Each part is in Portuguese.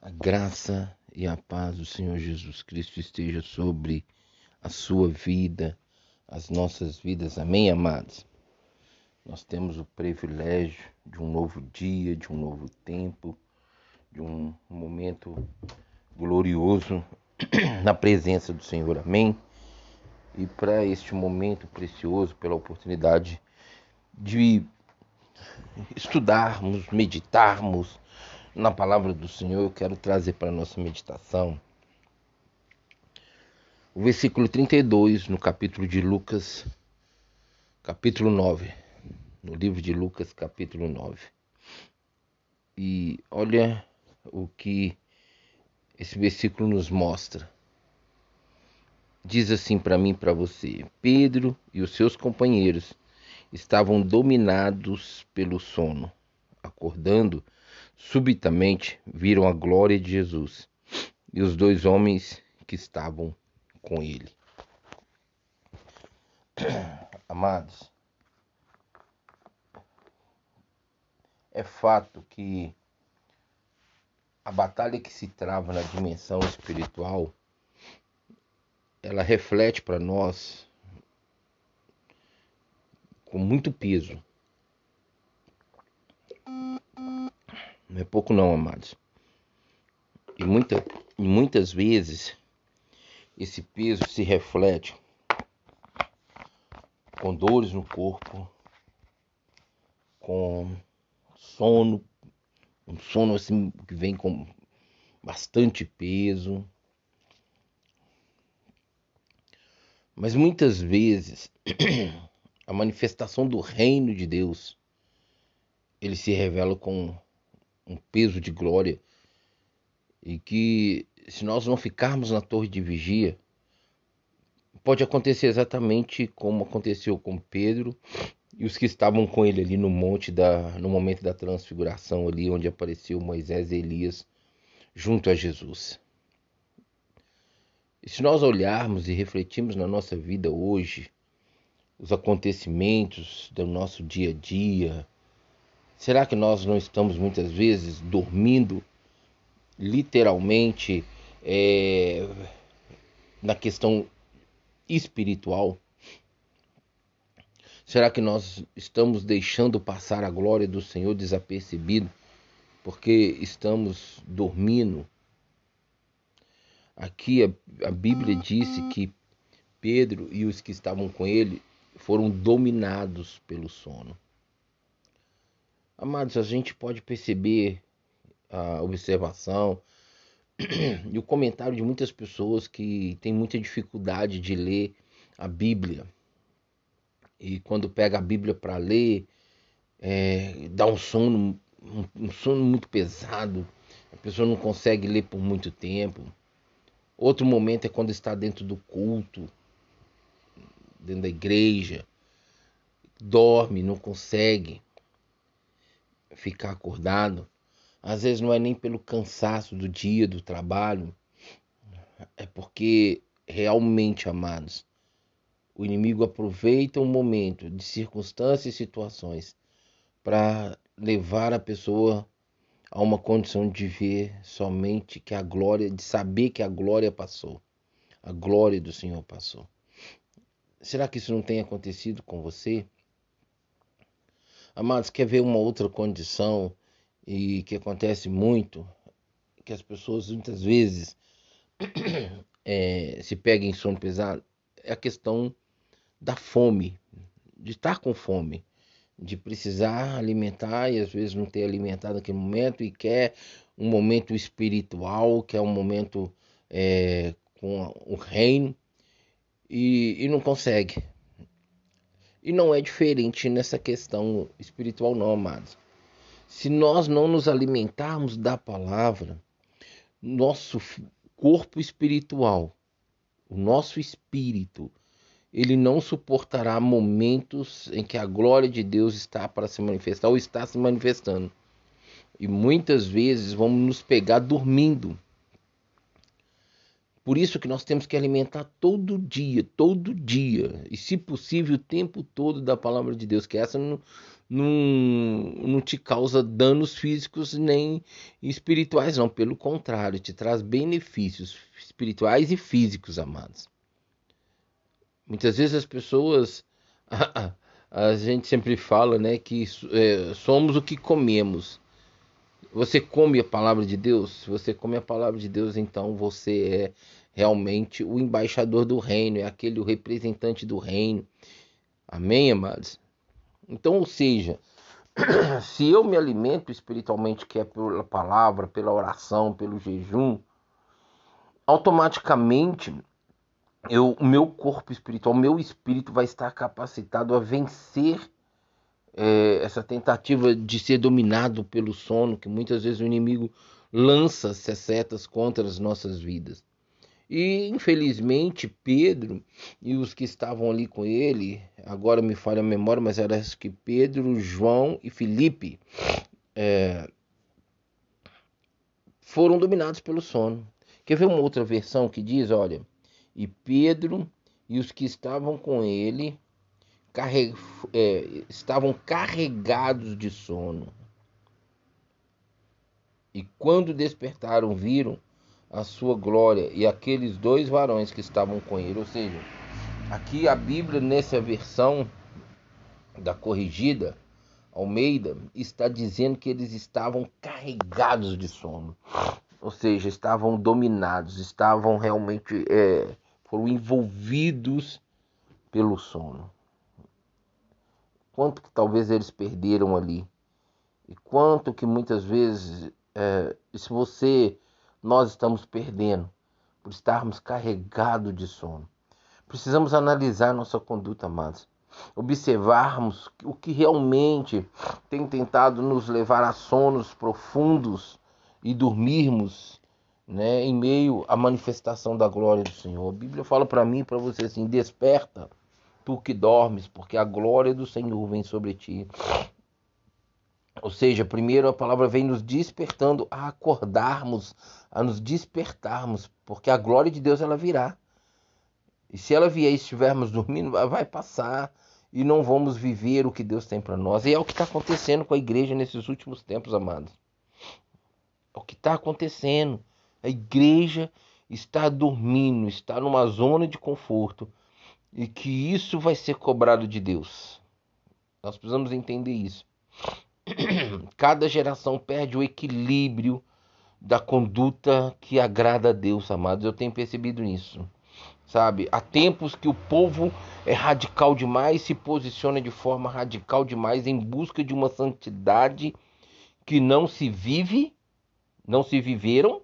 A graça e a paz do Senhor Jesus Cristo esteja sobre a sua vida, as nossas vidas. Amém, amados? Nós temos o privilégio de um novo dia, de um novo tempo, de um momento glorioso na presença do Senhor. Amém? E para este momento precioso, pela oportunidade de estudarmos, meditarmos, na palavra do Senhor, eu quero trazer para a nossa meditação o versículo 32 no capítulo de Lucas, capítulo 9. No livro de Lucas, capítulo 9. E olha o que esse versículo nos mostra. Diz assim para mim e para você: Pedro e os seus companheiros estavam dominados pelo sono. Acordando, Subitamente viram a glória de Jesus e os dois homens que estavam com ele. Amados, é fato que a batalha que se trava na dimensão espiritual ela reflete para nós com muito peso Não é pouco não, amados. E, muita, e muitas vezes esse peso se reflete com dores no corpo, com sono, um sono assim que vem com bastante peso. Mas muitas vezes a manifestação do reino de Deus ele se revela com um peso de glória e que se nós não ficarmos na torre de vigia, pode acontecer exatamente como aconteceu com Pedro e os que estavam com ele ali no monte da no momento da transfiguração ali onde apareceu Moisés e Elias junto a Jesus. E se nós olharmos e refletirmos na nossa vida hoje, os acontecimentos do nosso dia a dia, Será que nós não estamos muitas vezes dormindo literalmente é, na questão espiritual? Será que nós estamos deixando passar a glória do Senhor desapercebido porque estamos dormindo? Aqui a, a Bíblia disse que Pedro e os que estavam com ele foram dominados pelo sono. Amados, a gente pode perceber a observação e o comentário de muitas pessoas que têm muita dificuldade de ler a Bíblia. E quando pega a Bíblia para ler, é, dá um sono, um, um sono muito pesado. A pessoa não consegue ler por muito tempo. Outro momento é quando está dentro do culto, dentro da igreja, dorme, não consegue ficar acordado. Às vezes não é nem pelo cansaço do dia, do trabalho, é porque realmente, amados, o inimigo aproveita um momento de circunstâncias e situações para levar a pessoa a uma condição de ver somente que a glória, de saber que a glória passou, a glória do Senhor passou. Será que isso não tem acontecido com você? Amados, quer ver uma outra condição e que acontece muito, que as pessoas muitas vezes é, se pegam em sono pesado, é a questão da fome, de estar com fome, de precisar alimentar e às vezes não ter alimentado naquele momento e quer um momento espiritual, quer um momento é, com o reino e, e não consegue. E não é diferente nessa questão espiritual, não, amados. Se nós não nos alimentarmos da palavra, nosso corpo espiritual, o nosso espírito, ele não suportará momentos em que a glória de Deus está para se manifestar ou está se manifestando. E muitas vezes vamos nos pegar dormindo por isso que nós temos que alimentar todo dia, todo dia, e se possível o tempo todo da palavra de Deus, que essa não, não, não te causa danos físicos nem espirituais, não. Pelo contrário, te traz benefícios espirituais e físicos, amados. Muitas vezes as pessoas. A, gente sempre fala né, que é, somos o que comemos. Você come a palavra de Deus? Se você come a palavra de Deus, então você é realmente o embaixador do reino, é aquele o representante do reino. Amém, amados? Então, ou seja, se eu me alimento espiritualmente, que é pela palavra, pela oração, pelo jejum, automaticamente o meu corpo espiritual, o meu espírito vai estar capacitado a vencer é, essa tentativa de ser dominado pelo sono, que muitas vezes o inimigo lança setas contra as nossas vidas. E infelizmente Pedro e os que estavam ali com ele, agora me falha a memória, mas era que Pedro, João e Felipe é, foram dominados pelo sono. Quer ver uma outra versão que diz, olha, e Pedro e os que estavam com ele carreg... é, estavam carregados de sono. E quando despertaram, viram a sua glória e aqueles dois varões que estavam com ele. Ou seja, aqui a Bíblia, nessa versão da corrigida, Almeida, está dizendo que eles estavam carregados de sono. Ou seja, estavam dominados, estavam realmente é, foram envolvidos pelo sono. Quanto que talvez eles perderam ali? E quanto que muitas vezes, é, se você nós estamos perdendo por estarmos carregados de sono. Precisamos analisar nossa conduta, amados. Observarmos o que realmente tem tentado nos levar a sonos profundos e dormirmos né, em meio à manifestação da glória do Senhor. A Bíblia fala para mim e para você assim: desperta, tu que dormes, porque a glória do Senhor vem sobre ti. Ou seja, primeiro a palavra vem nos despertando a acordarmos, a nos despertarmos, porque a glória de Deus ela virá. E se ela vier e estivermos dormindo, vai passar e não vamos viver o que Deus tem para nós. E é o que está acontecendo com a igreja nesses últimos tempos, amados. É o que está acontecendo. A igreja está dormindo, está numa zona de conforto e que isso vai ser cobrado de Deus. Nós precisamos entender isso. cada geração perde o equilíbrio da conduta que agrada a Deus, amados. Eu tenho percebido isso. Sabe? Há tempos que o povo é radical demais, se posiciona de forma radical demais em busca de uma santidade que não se vive, não se viveram,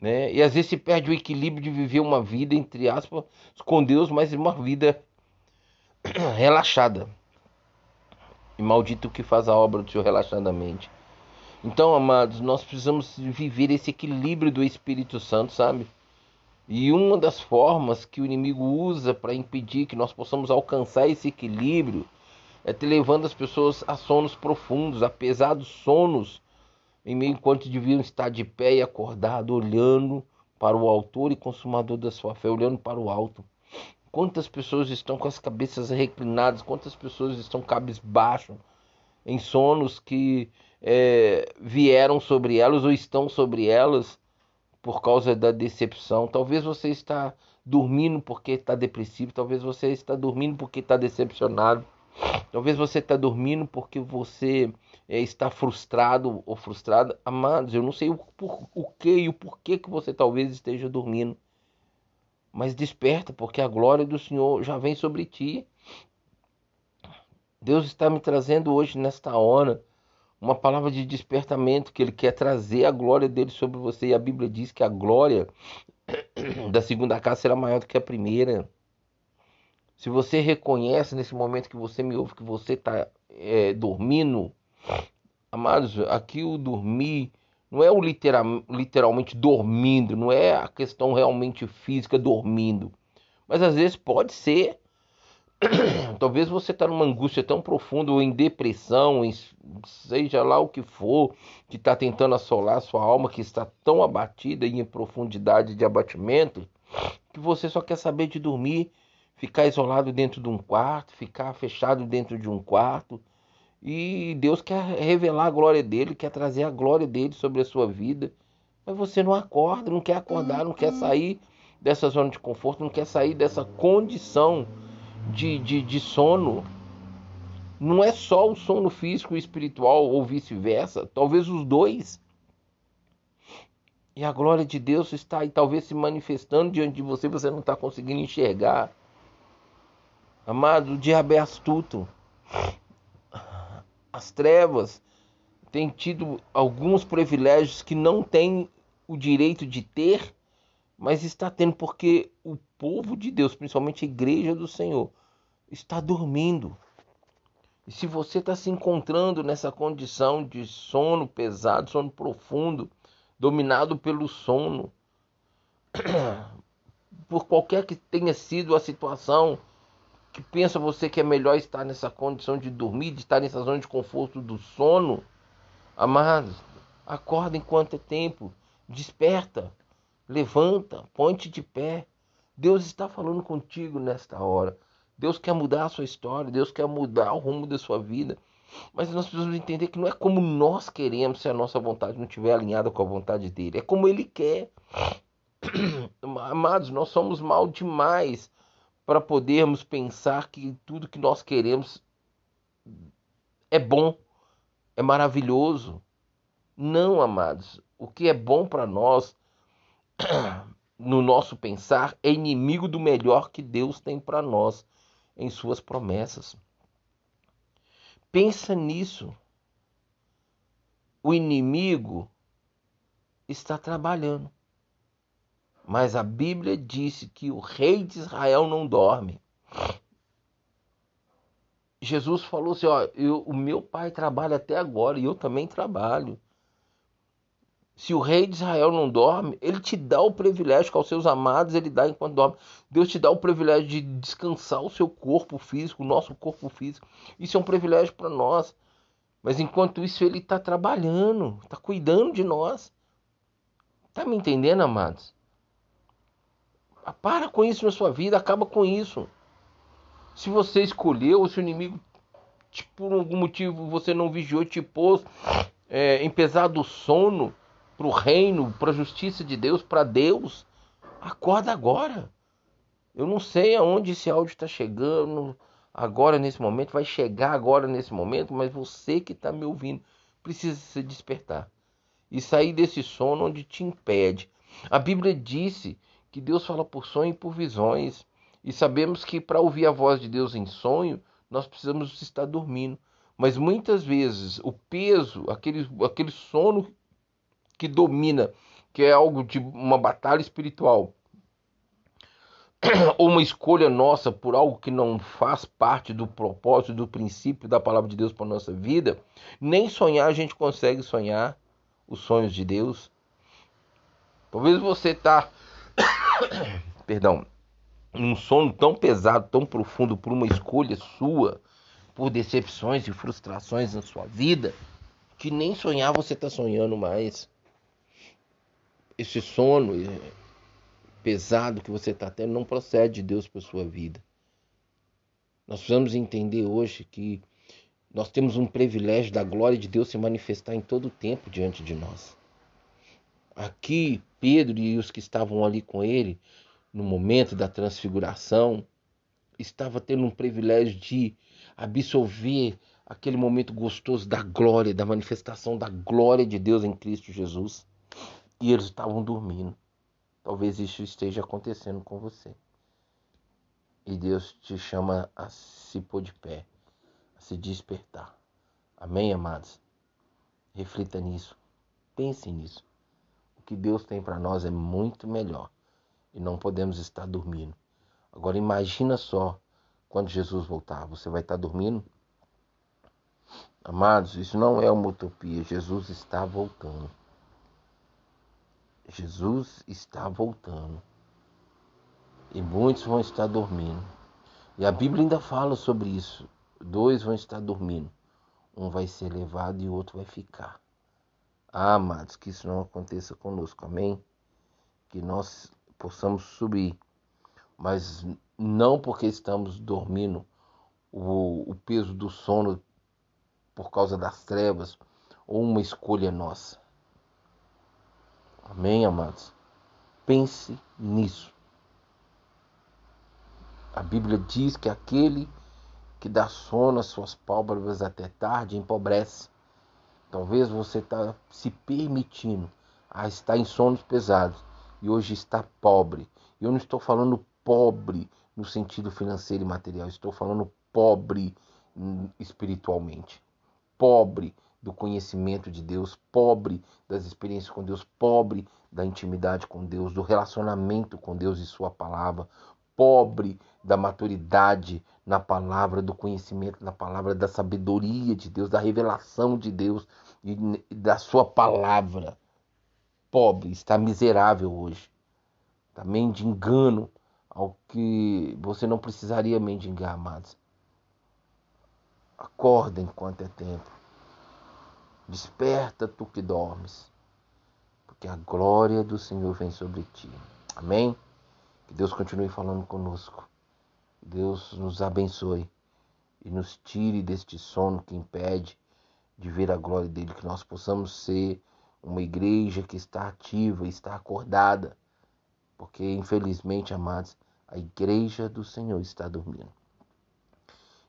né? E às vezes se perde o equilíbrio de viver uma vida entre aspas com Deus, mas uma vida relaxada. E maldito que faz a obra do Senhor relaxadamente. Então, amados, nós precisamos viver esse equilíbrio do Espírito Santo, sabe? E uma das formas que o inimigo usa para impedir que nós possamos alcançar esse equilíbrio é te levando as pessoas a sonos profundos, a pesados sonos, enquanto deviam estar de pé e acordado, olhando para o autor e consumador da sua fé, olhando para o alto. Quantas pessoas estão com as cabeças reclinadas, quantas pessoas estão cabisbaixo, em sonos que é, vieram sobre elas ou estão sobre elas por causa da decepção. Talvez você está dormindo porque está depressivo, talvez você está dormindo porque está decepcionado, talvez você está dormindo porque você é, está frustrado ou frustrada. Amados, eu não sei o, por, o que e o porquê que você talvez esteja dormindo. Mas desperta, porque a glória do Senhor já vem sobre ti. Deus está me trazendo hoje, nesta hora, uma palavra de despertamento, que Ele quer trazer a glória dele sobre você. E a Bíblia diz que a glória da segunda casa será maior do que a primeira. Se você reconhece nesse momento que você me ouve, que você está é, dormindo, amados, aqui o dormir não é o literal, literalmente dormindo, não é a questão realmente física dormindo. Mas às vezes pode ser. Talvez você está numa angústia tão profunda, ou em depressão, em, seja lá o que for, que está tentando assolar sua alma, que está tão abatida e em profundidade de abatimento, que você só quer saber de dormir, ficar isolado dentro de um quarto, ficar fechado dentro de um quarto E Deus quer revelar a glória dele, quer trazer a glória dele sobre a sua vida. Mas você não acorda, não quer acordar, não quer sair dessa zona de conforto, não quer sair dessa condição de, de, de sono. Não é só o sono físico e espiritual ou vice-versa, talvez os dois. E a glória de Deus está aí, talvez se manifestando diante de você, você não está conseguindo enxergar. Amado, o diabo é astuto. As trevas têm tido alguns privilégios que não têm o direito de ter, mas está tendo porque o povo de Deus, principalmente a igreja do Senhor, está dormindo. E se você está se encontrando nessa condição de sono pesado, sono profundo, dominado pelo sono, por qualquer que tenha sido a situação, que pensa você que é melhor estar nessa condição de dormir, de estar nessa zona de conforto do sono, amados, acorda enquanto é tempo, desperta, levanta, ponte de pé. Deus está falando contigo nesta hora. Deus quer mudar a sua história, Deus quer mudar o rumo da sua vida. Mas nós precisamos entender que não é como nós queremos se a nossa vontade não estiver alinhada com a vontade dele. É como ele quer. Amados, nós somos mal demais para podermos pensar que tudo que nós queremos é bom, é maravilhoso. Não, amados. O que é bom para nós, no nosso pensar, é inimigo do melhor que Deus tem para nós em suas promessas. Pensa nisso. O inimigo está trabalhando. Mas a Bíblia disse que o rei de Israel não dorme. Jesus falou assim: ó, eu, o meu pai trabalha até agora e eu também trabalho. Se o rei de Israel não dorme, ele te dá o privilégio que aos seus amados ele dá enquanto dorme. Deus te dá o privilégio de descansar o seu corpo físico, o nosso corpo físico. Isso é um privilégio para nós. Mas enquanto isso, ele está trabalhando, está cuidando de nós. Está me entendendo, amados? Ah, para com isso na sua vida, acaba com isso. Se você escolheu, ou se o inimigo, por algum motivo, você não vigiou, te pôs é, em pesado sono para o reino, para a justiça de Deus, para Deus, acorda agora. Eu não sei aonde esse áudio está chegando agora nesse momento, vai chegar agora nesse momento, mas você que está me ouvindo precisa se despertar e sair desse sono onde te impede. A Bíblia disse que Deus fala por sonho e por visões, e sabemos que para ouvir a voz de Deus em sonho, nós precisamos estar dormindo. Mas muitas vezes o peso, aquele, aquele sono que domina, que é algo de uma batalha espiritual, ou uma escolha nossa por algo que não faz parte do propósito, do princípio da palavra de Deus para nossa vida, nem sonhar a gente consegue sonhar os sonhos de Deus. Talvez você está, perdão, num sono tão pesado, tão profundo por uma escolha sua, por decepções e frustrações na sua vida, que nem sonhar você está sonhando mais esse sono pesado que você está tendo não procede de Deus para sua vida. Nós precisamos entender hoje que nós temos um privilégio da glória de Deus se manifestar em todo o tempo diante de nós. Aqui, Pedro e os que estavam ali com ele, no momento da transfiguração, estava tendo um privilégio de absorver aquele momento gostoso da glória, da manifestação da glória de Deus em Cristo Jesus e eles estavam dormindo. Talvez isso esteja acontecendo com você. E Deus te chama a se pôr de pé, a se despertar. Amém, amados? Reflita nisso. Pense nisso. Que Deus tem para nós é muito melhor e não podemos estar dormindo. Agora imagina só quando Jesus voltar, você vai estar dormindo? Amados, isso não é uma utopia. Jesus está voltando. Jesus está voltando. E muitos vão estar dormindo. E a Bíblia ainda fala sobre isso. Dois vão estar dormindo. Um vai ser levado e o outro vai ficar. Ah, amados, que isso não aconteça conosco. Amém? Que nós possamos subir. Mas não porque estamos dormindo, o, o peso do sono por causa das trevas ou uma escolha nossa. Amém, amados? Pense nisso. A Bíblia diz que aquele que dá sono às suas pálpebras até tarde empobrece. Talvez você está se permitindo a estar em sonos pesados e hoje está pobre. E eu não estou falando pobre no sentido financeiro e material, estou falando pobre espiritualmente, pobre do conhecimento de Deus, pobre das experiências com Deus, pobre da intimidade com Deus, do relacionamento com Deus e Sua palavra, pobre da maturidade na palavra, do conhecimento na palavra, da sabedoria de Deus, da revelação de Deus e da Sua palavra. Pobre, está miserável hoje, está mendigando ao que você não precisaria mendigar, amados. Acorda enquanto é tempo. Desperta tu que dormes, porque a glória do Senhor vem sobre ti. Amém? Que Deus continue falando conosco. Deus nos abençoe e nos tire deste sono que impede de ver a glória dele, que nós possamos ser uma igreja que está ativa, está acordada, porque infelizmente, amados, a igreja do Senhor está dormindo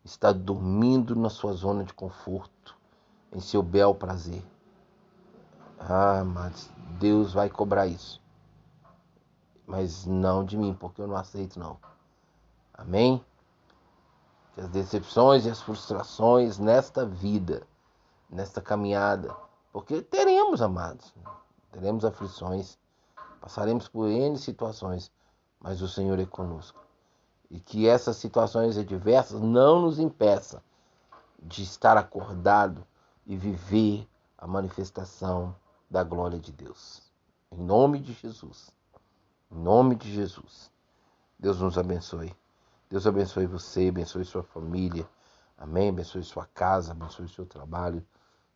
está dormindo na sua zona de conforto, em seu bel prazer. Ah, mas Deus vai cobrar isso. Mas não de mim, porque eu não aceito não. Amém? Que as decepções e as frustrações nesta vida, nesta caminhada, porque teremos, amados, teremos aflições, passaremos por N situações, mas o Senhor é conosco e que essas situações adversas não nos impeçam de estar acordado e viver a manifestação da glória de Deus. Em nome de Jesus. Em nome de Jesus. Deus nos abençoe. Deus abençoe você, abençoe sua família. Amém? Abençoe sua casa, abençoe seu trabalho,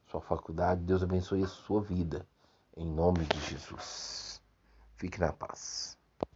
sua faculdade. Deus abençoe a sua vida. Em nome de Jesus. Fique na paz.